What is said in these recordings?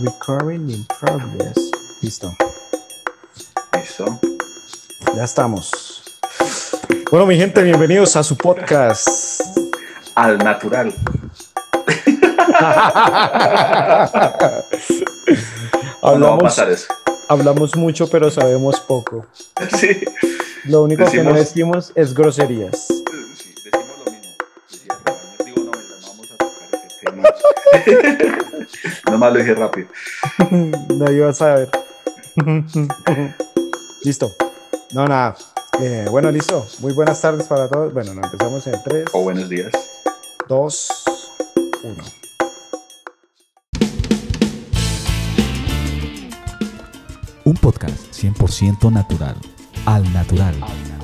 Recording in progress. Listo. Listo. Ya estamos. Bueno, mi gente, bienvenidos a su podcast. Al natural. hablamos, no va a pasar eso. hablamos mucho, pero sabemos poco. Sí. Lo único que no Decimos- es groserías. Sí, decimos lo mismo. Digo, no vamos a tocar ese tema. Lo dije rápido. Nadie va a saber. listo. No, nada. Eh, bueno, listo. Muy buenas tardes para todos. Bueno, no, empezamos en 3, O buenos días. 2, 1. Un podcast 100% natural, al natural,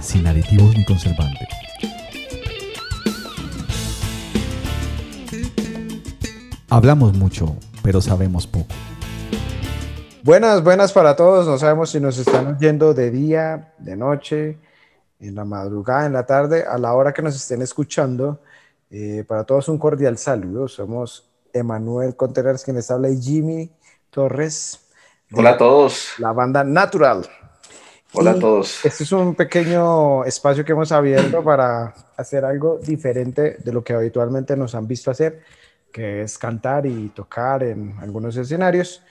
sin aditivos ni conservantes. Hablamos mucho, pero sabemos poco. Buenas, buenas para todos. No sabemos si nos están oyendo de día, de noche, en la madrugada, en la tarde, a la hora que nos estén escuchando. Eh, para todos un cordial saludo. Somos Emanuel Contreras, quien les habla, y Jimmy Torres, Hola a todos. la banda Natural. Hola Y a todos. Este es un pequeño espacio que hemos abierto para hacer algo diferente de lo que habitualmente nos han visto hacer, que es cantar y tocar en algunos escenarios.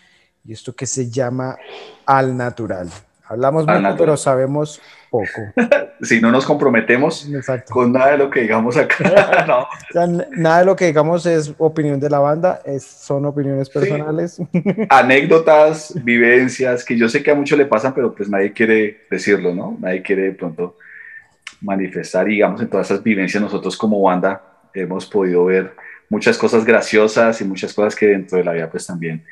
Y esto que se llama Al Natural. Hablamos Al mucho, natural. pero sabemos poco. Si no nos comprometemos Exacto. con nada de lo que digamos acá. no. O sea, nada de lo que digamos es opinión de la banda, es, son opiniones personales. Anécdotas, vivencias, que yo sé que a muchos le pasan, pero pues nadie quiere decirlo, ¿no? Nadie quiere de pronto manifestar, y digamos, en todas esas vivencias nosotros como banda hemos podido ver muchas cosas graciosas y muchas cosas que dentro de la vida pues también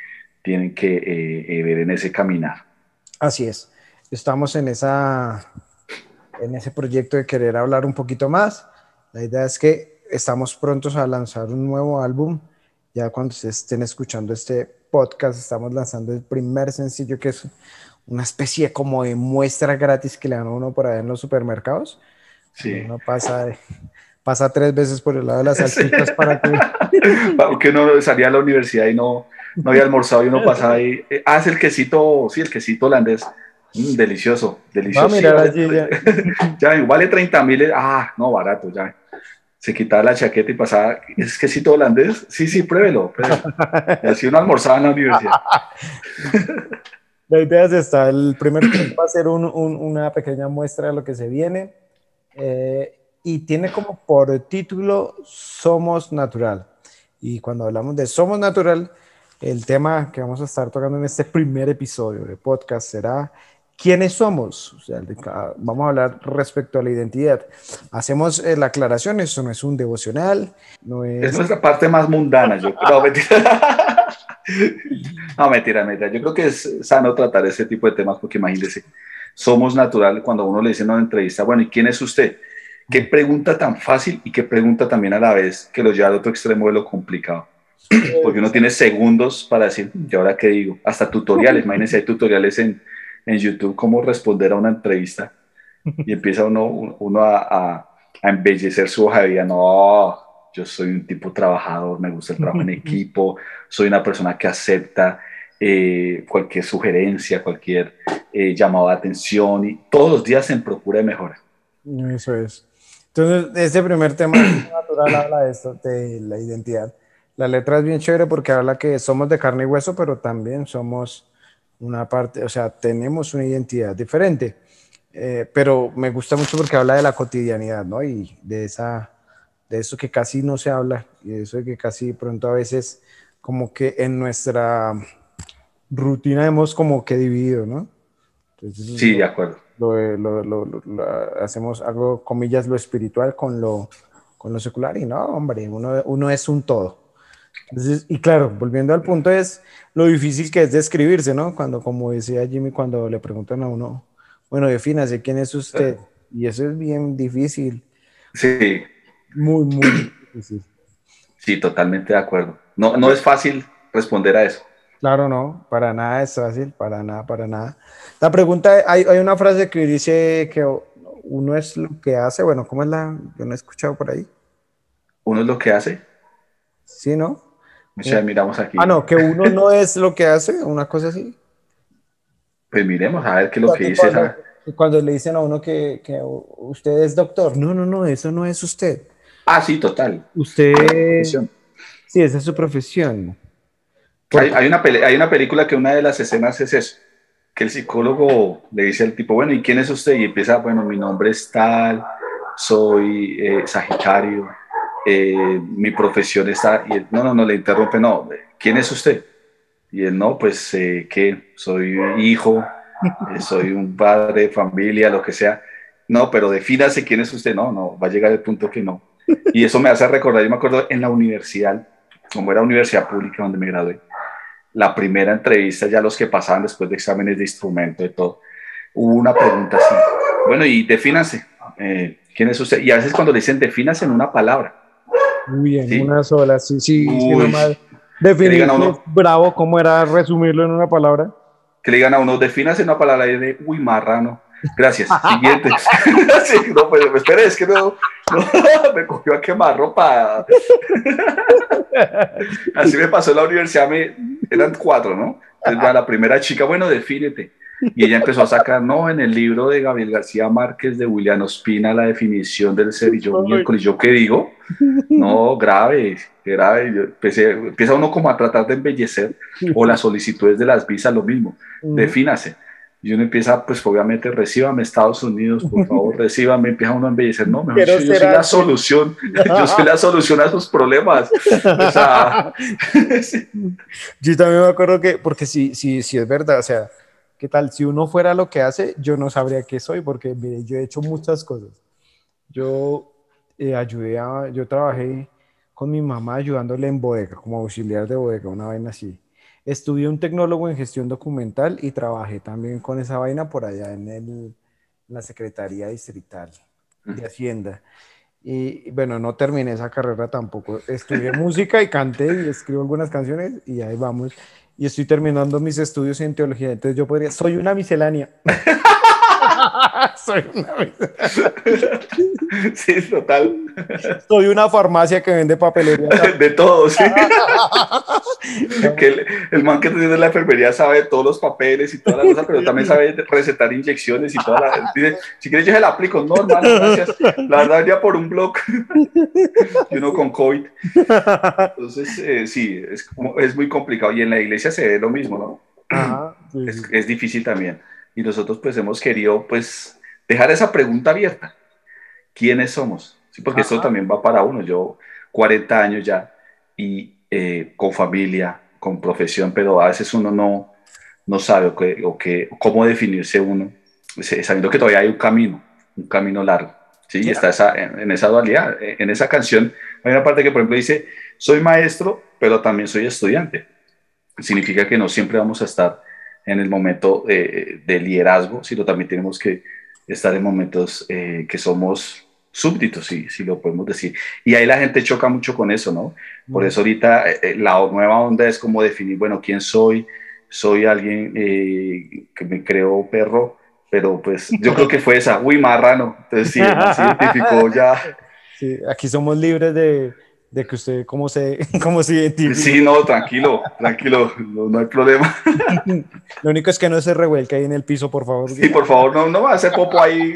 tienen que eh, eh, ver en ese caminar. Así es. Estamos en esa en ese proyecto de querer hablar un poquito más. La idea es que estamos prontos a lanzar un nuevo álbum. Ya cuando ustedes estén escuchando este podcast, estamos lanzando el primer sencillo que es una especie como de muestra gratis que le dan a uno por ahí en los supermercados. Sí. Uno pasa, de- pasa tres veces por el lado de las salsitas para que... Aunque uno salía a la universidad y no, no había almorzado y uno pasaba ahí. eh, ah, es el quesito, sí, el quesito holandés. Mm, delicioso, Va a delicioso. vale, allí ya. ya, vale 30 mil. Ah, no, barato, ya. Se quitaba la chaqueta y pasaba, ¿es quesito holandés? Sí, sí, pruébelo. pruébelo. Y así uno almorzaba en la universidad. La idea es esta, el primer va a ser un- un- una pequeña muestra de lo que se viene eh, y tiene como por título Somos Natural. Y cuando hablamos de Somos Natural, el tema que vamos a estar tocando en este primer episodio de podcast será ¿Quiénes somos? O sea, vamos a hablar respecto a la identidad. Hacemos eh, la aclaración, eso no es un devocional, no es... Es nuestra parte más mundana, yo creo. No, mentira. No, mentira, mentira. Yo creo que es sano tratar ese tipo de temas porque imagínese, somos natural cuando uno le dice en una entrevista, bueno, ¿y quién es usted? Qué pregunta tan fácil y qué pregunta también a la vez que lo lleva al otro extremo de lo complicado. Porque uno tiene segundos para decir, ¿y ahora qué digo? Hasta tutoriales, imagínense, hay tutoriales en, en YouTube cómo responder a una entrevista y empieza uno, uno a, a- a embellecer su hoja de vida. No, yo soy un tipo trabajador, me gusta el trabajo en equipo, soy una persona que acepta eh, cualquier sugerencia, cualquier eh, llamado de atención y todos los días en procura de mejora. Eso es. Entonces, este primer tema natural habla de esto, de la identidad. La letra es bien chévere porque habla que somos de carne y hueso, pero también somos una parte, o sea, tenemos una identidad diferente. Eh, pero me gusta mucho porque habla de la cotidianidad, ¿no? Y de esa, de eso que casi no se habla y de eso que casi pronto a veces como que en nuestra rutina hemos como que dividido, ¿no? Entonces, Sí, de acuerdo. Lo, lo- lo- lo- lo- hacemos algo, comillas, lo espiritual con lo, con lo secular y no, hombre, uno, uno es un todo. Entonces, y claro, volviendo al punto es lo difícil que es describirse, ¿no? Cuando, como decía Jimmy, cuando le preguntan a uno, bueno, defínase quién es usted. Y eso es bien difícil, Sí, muy, muy difícil. sí, totalmente de acuerdo. No, no es fácil responder a eso. Claro, no, para nada es fácil, para nada, para nada. La pregunta, hay, hay una frase que dice que uno es lo que hace, bueno, ¿cómo es la? Yo no he escuchado por ahí. Uno es lo que hace. Sí, ¿no? O sea, miramos aquí. Ah, no, que uno no es lo que hace, una cosa así. Pues miremos a ver qué es lo que dice cuando, cuando le dicen a uno que, que usted es doctor, no, no, no, eso no es usted. Ah, sí, total. Usted, Profesión. sí, esa es su profesión. Hay, hay una hay una película que una de las escenas es eso, que el psicólogo le dice al tipo, bueno, ¿y quién es usted? Y empieza, bueno, mi nombre es tal, soy eh, Sagitario, eh, mi profesión está, y él, no, no, no, le interrumpe, no, ¿quién es usted? Y él, no, pues, eh, ¿qué? Soy hijo, eh, soy un padre familia, lo que sea. No, pero defínase quién es usted. No, no, va a llegar el punto que no. Y eso me hace recordar, yo me acuerdo en la universidad, como era universidad pública donde me gradué, la primera entrevista, ya los que pasaban después de exámenes de instrumento y todo, hubo una pregunta así. Bueno, y defínase, eh, ¿quién es usted? Y a veces cuando le dicen defínase en una palabra, Muy bien, Sí. una sola, sí, sí, sí, Uy. nomás. Definir digan a uno. bravo, ¿cómo era resumirlo en una palabra? que le digan a uno, defínase en una palabra y de, uy, marrano. Gracias. Siguiente. Sí, no, pues espere, es que no, no, me cogió a quemar ropa. Así me pasó en la universidad, me, eran cuatro, ¿no? Entonces, la primera chica, bueno, defínete. Y ella empezó a sacar, no, en el libro de Gabriel García Márquez de William Ospina, la definición del ser. Y yo, miércoles, ¿yo qué digo? No, grave, grave. Yo empecé- empieza uno como a tratar de embellecer, o las solicitudes de las visas, lo mismo defínase. Y uno empieza, pues obviamente, recíbame Estados Unidos, por favor, recíbame, empieza uno a embellecer, no, mejor yo ser soy la solución, yo soy la solución a sus problemas. O sea, sí, Yo también me acuerdo que, porque si, si, si es verdad, o sea, ¿qué tal? Si uno fuera lo que hace, yo no sabría qué soy, porque mire, yo he hecho muchas cosas. Yo eh, ayudé a, yo trabajé con mi mamá ayudándole en bodega, como auxiliar de bodega, una vaina así. Estudié un tecnólogo en gestión documental y trabajé también con esa vaina por allá en, el, en la Secretaría Distrital de Hacienda. Y bueno, no terminé esa carrera tampoco. Estudié música y canté y escribo algunas canciones y ahí vamos. Y estoy terminando mis estudios en teología. Entonces yo podría, soy una miscelánea. soy, una, mis- sí, total, soy una farmacia que vende papelería. de todo, sí. Que el, el man que tiene la enfermería sabe todos los papeles y todas las cosas, pero también sabe recetar inyecciones y toda la... Dice, si quieres yo se la aplico, no, hermano, gracias. La verdad, ya por un blog. y uno con COVID. Entonces, eh, sí, es, como- es muy complicado. Y en la iglesia se ve lo mismo, ¿no? Ajá, sí, Es, sí. es difícil también. Y nosotros pues hemos querido pues dejar esa pregunta abierta. ¿Quiénes somos? Sí, porque esto Ajá. también va para uno. Yo 40 años ya y eh, con familia, con profesión, pero a veces uno no, no sabe o qué- o qué- cómo definirse uno, sabiendo que todavía hay un camino, un camino largo. ¿sí? Y está esa, en, en esa dualidad. En en esa canción hay una parte que, por ejemplo, dice, soy maestro, pero también soy estudiante. Significa que no siempre vamos a estar en el momento eh, de liderazgo, sino también tenemos que estar en momentos eh, que somos súbditos, si, si lo podemos decir. Y ahí la gente choca mucho con eso, ¿no? Por eso ahorita eh, eh, la nueva onda es como definir, bueno, ¿quién soy? Soy alguien eh, que me creó perro, pero pues yo creo que fue esa, uy, marrano. Entonces sí, se identificó ya. Sí, aquí somos libres de, de que usted cómo se, cómo se identifica. Sí, no, tranquilo, tranquilo, no, no hay problema. Lo único es que no se revuelque ahí en el piso, por favor. Sí, por favor, no, no va a hacer popo ahí.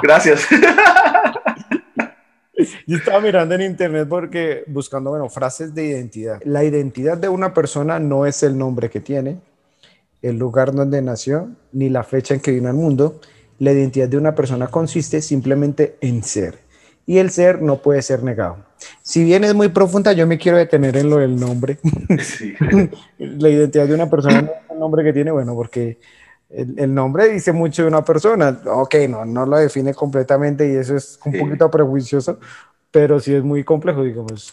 Gracias. Yo estaba mirando en internet porque buscando, bueno, frases de identidad. La identidad de una persona no es el nombre que tiene, el lugar donde nació, ni la fecha en que vino al mundo. La identidad de una persona consiste simplemente en ser. Y el ser no puede ser negado. Si bien es muy profunda, yo me quiero detener en lo del nombre. Sí. La identidad de una persona no es el nombre que tiene, bueno, porque el, el nombre dice mucho de una persona. Ok, no, no lo define completamente y eso es un Sí. poquito prejuicioso, pero sí es muy complejo, digamos.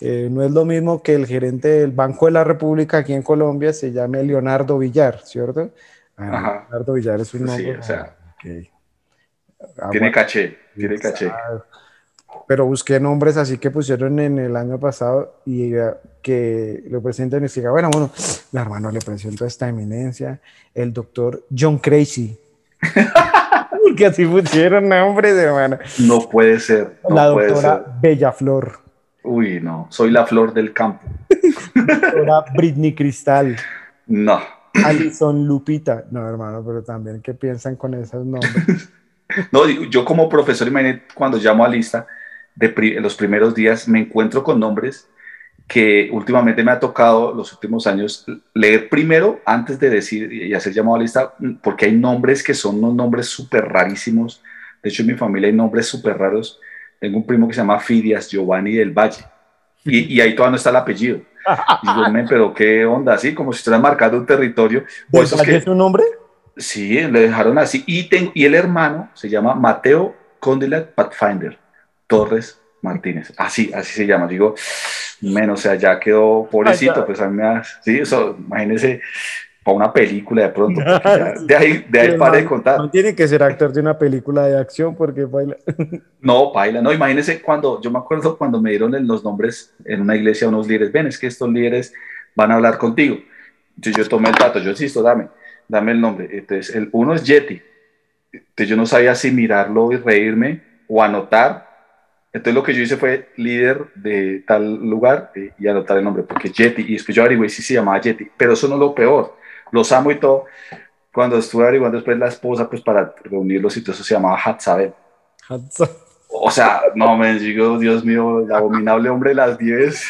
Eh, no es lo mismo que el gerente del Banco de la República aquí en Colombia se llame Leonardo Villar, ¿cierto? Ah, Ajá. Leonardo Villar es un Sí, nombre. o sea. Ah, Tiene bueno. caché, tiene caché. Pero busqué nombres así que pusieron en el año pasado y que lo presentan y diga, bueno, bueno, mi hermano le presento a esta eminencia, el doctor John Crazy. que así pusieron nombres, hermano. No puede ser. No La doctora ser. Bellaflor. Uy, no, soy la flor del campo. Ahora Britney Cristal. No. Alison Lupita. No, hermano, pero también, ¿qué piensan con esos nombres? no, yo como profesor, imagínate, cuando llamo a lista, de los primeros días me encuentro con nombres que últimamente me ha tocado los últimos años leer primero antes de decir y hacer llamado a lista, porque hay nombres que son unos nombres súper rarísimos. De hecho, en mi familia hay nombres súper raros. Tengo un primo que se llama Fidias Giovanni del Valle y, y ahí todavía no está el apellido. Y yo, pero qué onda, así como si estuviera marcando un territorio. ¿Del es, que, es un nombre? Sí, le dejaron así. Y, tengo, y el hermano se llama Mateo Condilat Pathfinder Torres Martínez. Así, así se llama. Digo, menos, o sea, ya quedó pobrecito, pues a mí me sí, eso, imagínese, para una película de pronto, de ahí, de ahí para de contar. No tiene que ser actor de una película de acción porque baila. No, baila, no, imagínese cuando, yo me acuerdo cuando me dieron los nombres en una iglesia unos líderes, ven, es que estos líderes van a hablar contigo. Entonces yo tomé el dato, yo insisto, dame, dame el nombre. Entonces, el uno es Yeti. Entonces yo no sabía si mirarlo y reírme o anotar entonces lo que yo hice fue líder de tal lugar eh, y anotar el nombre, porque Yeti, y después yo averigué si se llamaba Yeti, pero eso no es lo peor, los amo y todo. Cuando estuve averiguando después la esposa, pues para reunirlos y todo eso se llamaba Hatzabel. O sea, no me digo, Dios mío, el abominable hombre de las 10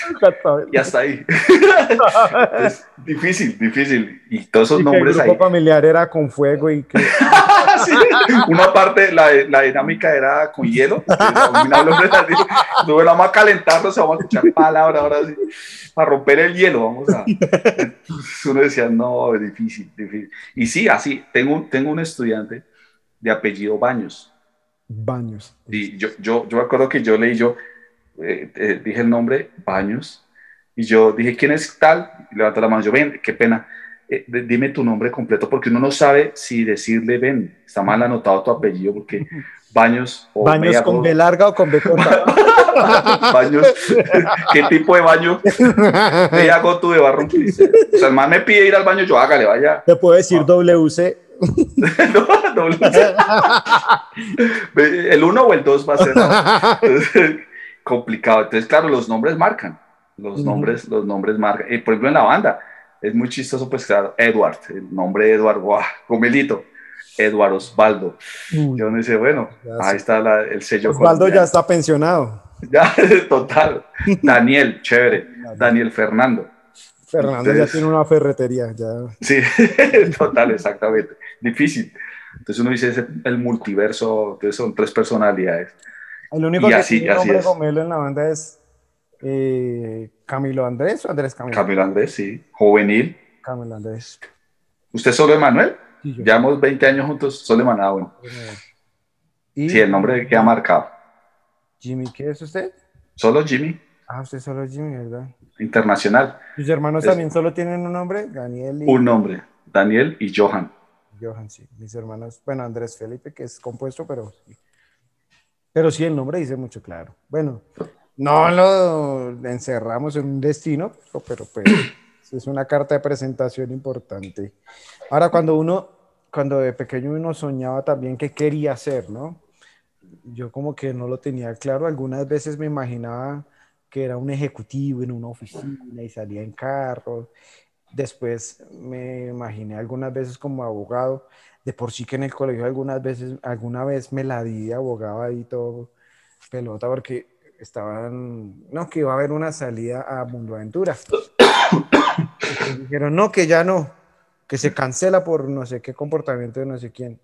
y hasta ahí. es difícil, difícil. Y todos esos nombres el grupo familiar era con fuego y que... Una parte, la, la, dinámica era con hielo. El abominable hombre de las 10. No vamos a calentarlo, se vamos a escuchar palabras ahora sí, para romper el hielo. Vamos a. Uno decía, no, es difícil, difícil. Y sí, así, tengo, tengo un estudiante de apellido Baños Baños. Y yo, yo, yo me acuerdo que yo leí, yo eh, eh, dije el nombre, Baños, y yo dije, ¿quién es tal? Y levantó la mano, yo, ven, qué pena, eh, dime tu nombre completo, porque uno no sabe si decirle, ven, está mal anotado tu apellido, porque Baños... O ¿Baños con B larga o con B corta? baños, ¿qué tipo de baño? Me hago tú de barro. O sea, el man me pide ir al baño, yo hágale, vaya. Te puedo decir WC el 1 o el 2 va a ser complicado. Entonces, claro, los nombres marcan. Los nombres, los nombres marcan. Y, por ejemplo, en la banda, es muy chistoso, pues claro, Edward, el nombre de Edward, wow, Gomelito. Edward Osvaldo. Yo me dice, bueno, ahí está el sello. Osvaldo ya está pensionado. Ya, total. Daniel, chévere. Daniel Fernando. Fernando ya tiene una ferretería. Ya. Sí, total, exactamente. Difícil. Entonces uno dice, es el multiverso, entonces son tres personalidades. El único que tiene nombre Gomelo en la banda es eh, Camilo Andrés o Andrés Camilo. Camilo Andrés, sí. Juvenil. Camilo Andrés. ¿Usted solo Emanuel? Sí, Llevamos 20 años juntos, solo Emanuel. Ah, bueno. Sí, el nombre que ha marcado. Jimmy, ¿qué es usted? Solo Jimmy. Ah, usted solo Jimmy, ¿verdad? Internacional. ¿Sus hermanos también solo tienen un nombre? Daniel y... Un nombre, Daniel y Johan. Johan, sí. Mis hermanos, bueno, Andrés Felipe, que es compuesto, pero Pero sí, el nombre dice mucho claro. Bueno, no lo encerramos en un destino, pero pues es una carta de presentación importante. Ahora, cuando uno, cuando de pequeño uno soñaba también qué quería hacer, ¿no? Yo como que no lo tenía claro. Algunas veces me imaginaba que era un ejecutivo en una oficina y salía en carro. Después me imaginé algunas veces como abogado. De por sí que en el colegio algunas veces, alguna vez me la di de abogado ahí todo pelota porque estaban, no, que iba a haber una salida a Mundo Aventura. dijeron, no, que ya no, que se cancela por no sé qué comportamiento de no sé quién.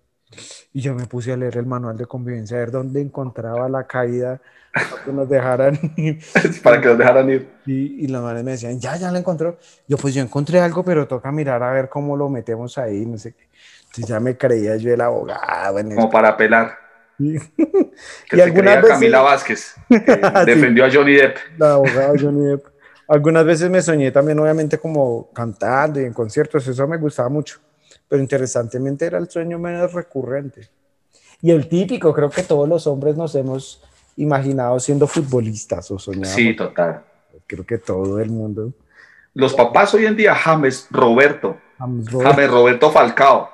Y yo me puse a leer el manual de convivencia, a ver dónde encontraba la caída para que nos dejaran ir. para que nos dejaran ir. Y, y los manes me decían, ya, ya lo encontró. Yo, pues yo encontré algo, pero toca mirar a ver cómo lo metemos ahí, no sé qué. Entonces ya me creía yo el abogado. Como para apelar. y algunas veces... Camila Vázquez, defendió a Johnny Depp. La abogada Johnny Depp. Algunas veces me soñé también, obviamente, como cantando y en conciertos, eso me gustaba mucho pero interesantemente era el sueño menos recurrente. Y el típico, creo que todos los hombres nos hemos imaginado siendo futbolistas o soñando. Sí, total. Creo que todo el mundo. Los papás hoy en día, James Roberto, James Roberto, Falcao,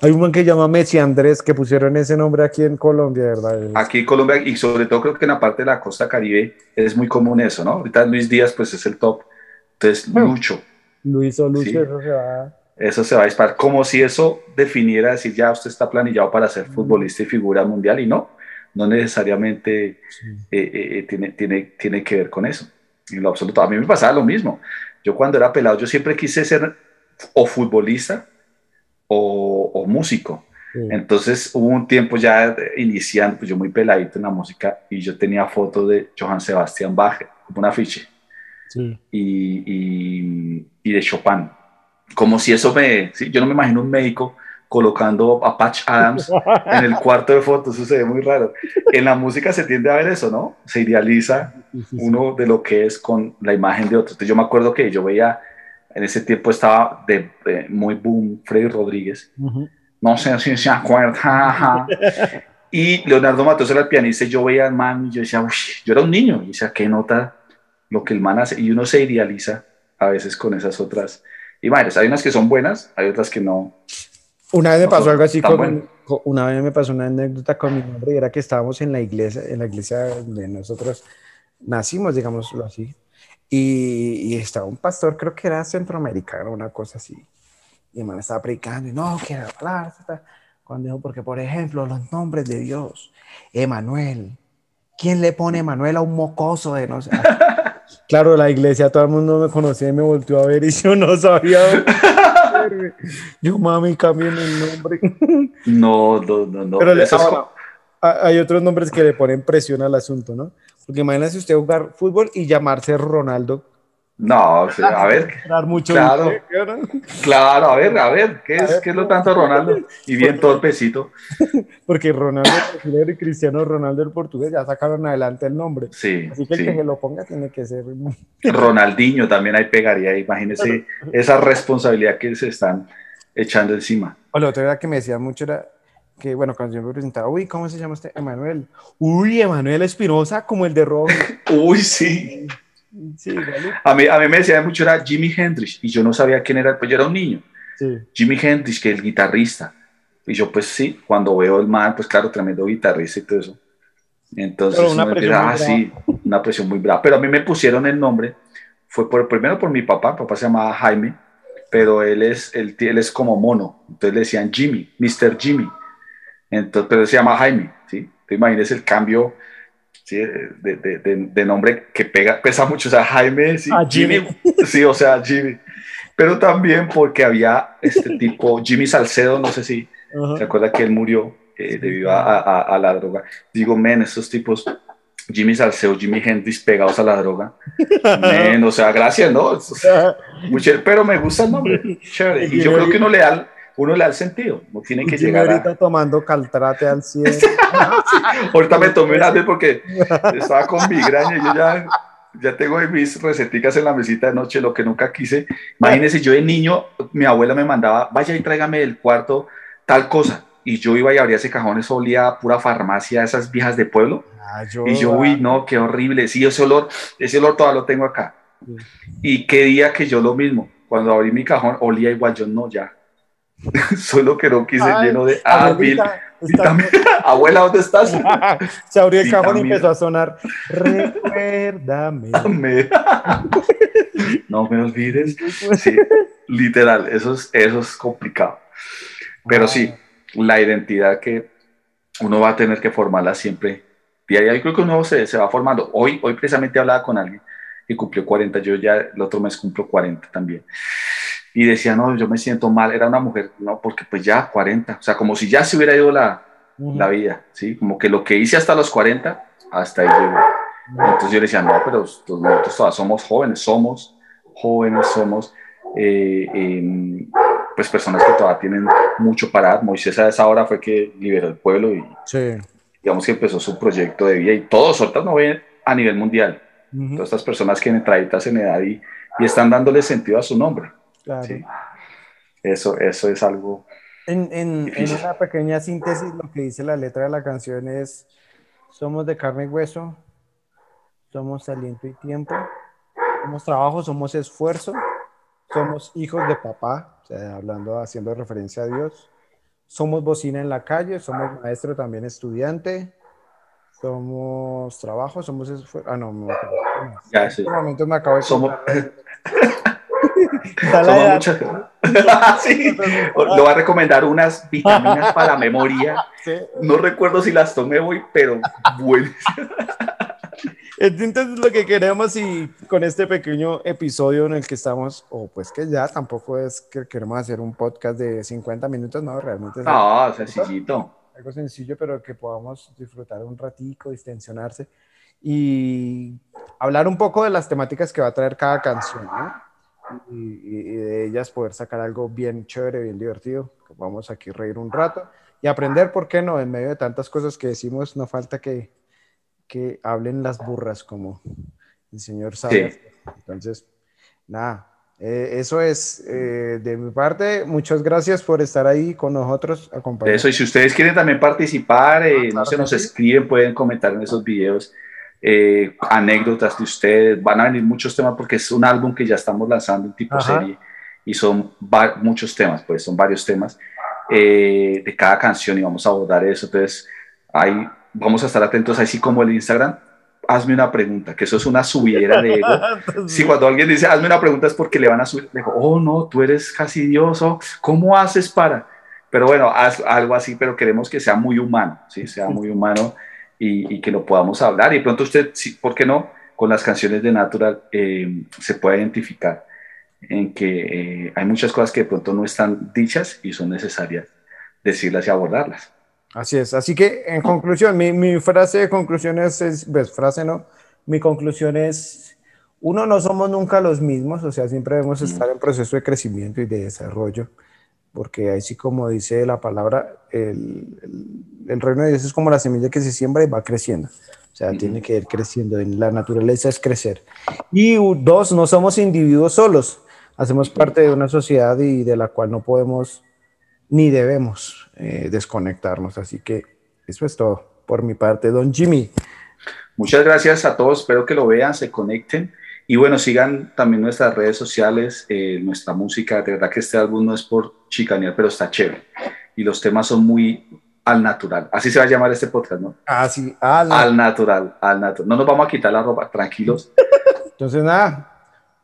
Hay un man que llama Messi Andrés que pusieron ese nombre aquí en Colombia, ¿verdad? Aquí en Colombia y sobre todo creo que en la parte de la costa caribe es muy común eso, ¿no? Ahorita Luis Díaz pues es el top. Entonces, Lucho. Luis o Lucho, eso se va. Eso se va a disparar. Como si eso definiera decir ya usted está planillado para ser futbolista y figura mundial y no, no necesariamente eh, eh, eh, tiene, tiene, tiene que ver con eso. En lo absoluto. A mí me pasaba lo mismo. Yo cuando era pelado, yo siempre quise ser o futbolista o, músico. Entonces hubo un tiempo ya iniciando, pues yo muy peladito en la música y yo tenía fotos de Johann Sebastian Bach, como un afiche, y, y, de Chopin. Como si eso me, ¿sí? yo no me imagino un médico colocando a Patch Adams en el cuarto de fotos, eso se ve muy raro. En la música se tiende a ver eso, ¿no? Se idealiza uno de lo que es con la imagen de otro. Entonces yo me acuerdo que yo veía en ese tiempo estaba de, muy boom Freddy Rodríguez. No sé si se acuerda. y Leonardo Matos era el pianista y yo veía al man y yo decía, yo era un niño. Y decía, ¿qué nota lo que el man hace? Y uno se idealiza a veces con esas otras imágenes. Hay unas que son buenas, hay otras que no. Una vez me pasó algo así con, una vez me pasó una anécdota con mi madre, era que estábamos en la iglesia, en la iglesia donde nosotros nacimos, digámoslo así, y, estaba un pastor, creo que era centroamericano, una cosa así. Y man estaba predicando y no, quiero hablar. Cuando dijo, porque por ejemplo, los nombres de Dios, Emanuel, ¿quién le pone Emanuel a un mocoso de no sé? claro, la iglesia, todo el mundo me conocía y me volvió a ver y yo no sabía. yo, mami, cambien el nombre. no, no, no, no. Pero hay otros nombres que le ponen presión al asunto, ¿no? Porque imagínese usted jugar fútbol y llamarse Ronaldo. No, o sea, a ver. Mucho claro, claro, a ver, a ver, ¿qué es, ¿qué es lo tanto Ronaldo? Y bien torpecito. Porque Ronaldo el y Cristiano Ronaldo el portugués ya sacaron adelante el nombre. Sí. Así que el que se lo ponga tiene que ser. Ronaldinho también ahí pegaría, imagínese esa responsabilidad que se están echando encima. O la otra cosa que me decía mucho era que bueno, cuando yo me presentaba, uy, ¿cómo se llama este? Emanuel. Uy, Emanuel Espinosa, como el de rojo. uy, sí. sí a, mí, a mí me decía mucho, era Jimi Hendrix, y yo no sabía quién era, pues yo era un niño. Sí. Jimi Hendrix, que es el guitarrista. Y yo, pues sí, cuando veo el man, pues claro, tremendo guitarrista y todo eso. Entonces, una presión ah, sí, una presión muy brava. Pero a mí me pusieron el nombre, fue por, primero por mi papá, papá se llamaba Jaime, pero él es, él, él es como mono, entonces le decían Jimmy, Mr. Jimmy. Entonces, pero se llama Jaime, ¿sí? Te imaginas el cambio ¿sí? de, de, de, nombre que pega, pesa mucho, o sea, Jaime, ¿sí? Ah, Jimmy. Sí, o sea, Jimmy. Pero también porque había este tipo, Jimmy Salcedo, no sé si se acuerda que él murió eh, debido a, a, a, la droga. Digo, men, estos tipos, Jimmy Salcedo, Jimmy Hendrix pegados a la droga. men, o sea, gracias, ¿no? Mucho, pero me gusta el nombre, chévere. Y yo creo que uno le da uno le da el sentido, no tiene que llegar ahorita tomando caltrate al cielo. ahorita me tomé una vez porque estaba con migraña y yo ya, ya tengo mis receticas en la mesita de noche, lo que nunca quise. Imagínense, yo de niño, mi abuela me mandaba, vaya y tráigame del cuarto tal cosa. Y yo iba y abría ese cajón, eso olía a pura farmacia, esas viejas de pueblo. Ah, y yo, uy, no, qué horrible. Sí, ese olor, ese olor todavía lo tengo acá. Y qué día que yo lo mismo, cuando abrí mi cajón, olía igual, yo no, ya, Solo que no quise lleno de ah, Abuela, ¿dónde estás? Se abrió el cajón y empezó a sonar. Recuérdame. no me olvides. Sí, literal, eso es, eso es complicado. Pero sí, la identidad que uno va a tener que formarla siempre. Y ahí creo que uno se, se va formando. Hoy, hoy precisamente hablaba con alguien que cumplió 40, yo ya el otro mes cumplo 40 también y decía, no, yo me siento mal, era una mujer, no, porque pues ya 40, o sea, como si ya se hubiera ido la, la vida, ¿sí? Como que lo que hice hasta los 40, hasta ahí llegó. Entonces yo le decía, no, pero nosotros todas somos jóvenes, somos jóvenes, somos eh, pues personas que todavía tienen mucho para dar. Moisés a esa hora fue que liberó el pueblo y digamos que empezó su proyecto de vida y todos ahorita no ven a nivel mundial. Todas estas personas que entraditas en edad y, y están dándole sentido a su nombre. Eso, eso es algo. En, en, en, una pequeña síntesis, lo que dice la letra de la canción es: Somos de carne y hueso, somos aliento y tiempo, somos trabajo, somos esfuerzo, somos hijos de papá, hablando, haciendo referencia a Dios, somos bocina en la calle, somos maestro también estudiante, somos trabajo, somos... Ah, no, me ya, sí. En este momento me acabo de... Somos... somos sí. Lo voy a recomendar unas vitaminas para la memoria. No recuerdo si las tomé hoy, pero buenas. Entonces lo que queremos y con este pequeño episodio en el que estamos, o pues que ya tampoco es que queremos hacer un podcast de 50 minutos, no, realmente es no, algo, sencillito. Algo sencillo, pero que podamos disfrutar un ratico, distensionarse y hablar un poco de las temáticas que va a traer cada canción, ¿no? Y, y, de ellas poder sacar algo bien chévere, bien divertido, vamos aquí a reír un rato y aprender, ¿por qué no? En medio de tantas cosas que decimos, no falta que que hablen las burras, como el señor sabe. Entonces, nada, eh, eso es eh, de mi parte. Muchas gracias por estar ahí con nosotros. Eso, y si ustedes quieren también participar, eh, no se nos escriben, pueden comentar en esos videos. Anécdotas de ustedes, van a venir muchos temas porque es un álbum que ya estamos lanzando, un tipo serie, y son muchos temas, pues son varios temas de cada canción y vamos a abordar eso. Entonces, hay vamos a estar atentos, así como el Instagram, hazme una pregunta, que eso es una subidera de ego. Si cuando alguien dice, hazme una pregunta es porque le van a subir, le digo, oh no, tú eres casi dioso, ¿cómo haces para? Pero bueno, haz algo así, pero queremos que sea muy humano, ¿sí? Sea muy humano y, que lo podamos hablar. Y pronto usted, ¿por qué no? Con las canciones de Natural eh, se puede identificar en que eh, hay muchas cosas que de pronto no están dichas y son necesarias decirlas y abordarlas. Así es. Así que, en conclusión, mi, mi frase de conclusión es, pues, frase no, mi conclusión es, uno, no somos nunca los mismos, o sea, siempre debemos estar en proceso de crecimiento y de desarrollo, porque así como dice la palabra, el, el, reino de Dios es como la semilla que se siembra y va creciendo. O sea, tiene que ir creciendo. La naturaleza es crecer. Y dos, no somos individuos solos. Hacemos parte de una sociedad y de la cual no podemos ni debemos eh, desconectarnos. Así que eso es todo por mi parte, don Jimmy. Muchas gracias a todos, espero que lo vean, se conecten y bueno, sigan también nuestras redes sociales, eh, nuestra música, de verdad que este álbum no es por chicanear, pero está chévere y los temas son muy al natural, así se va a llamar este podcast, ¿no? Ah, sí, al, al natural, al natural, no nos vamos a quitar la ropa, tranquilos. Entonces nada,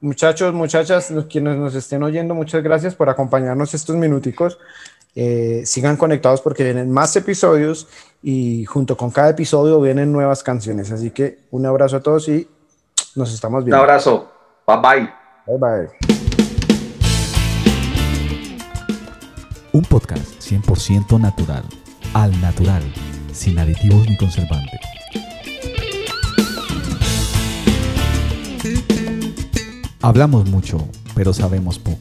muchachos, muchachas, quienes nos estén oyendo, muchas gracias por acompañarnos estos minuticos. Eh, sigan conectados porque vienen más episodios y junto con cada episodio vienen nuevas canciones. Así que un abrazo a todos y nos estamos viendo. Un abrazo. Bye bye. Bye bye. Un podcast 100% natural, al natural, sin aditivos ni conservantes. Hablamos mucho, pero sabemos poco.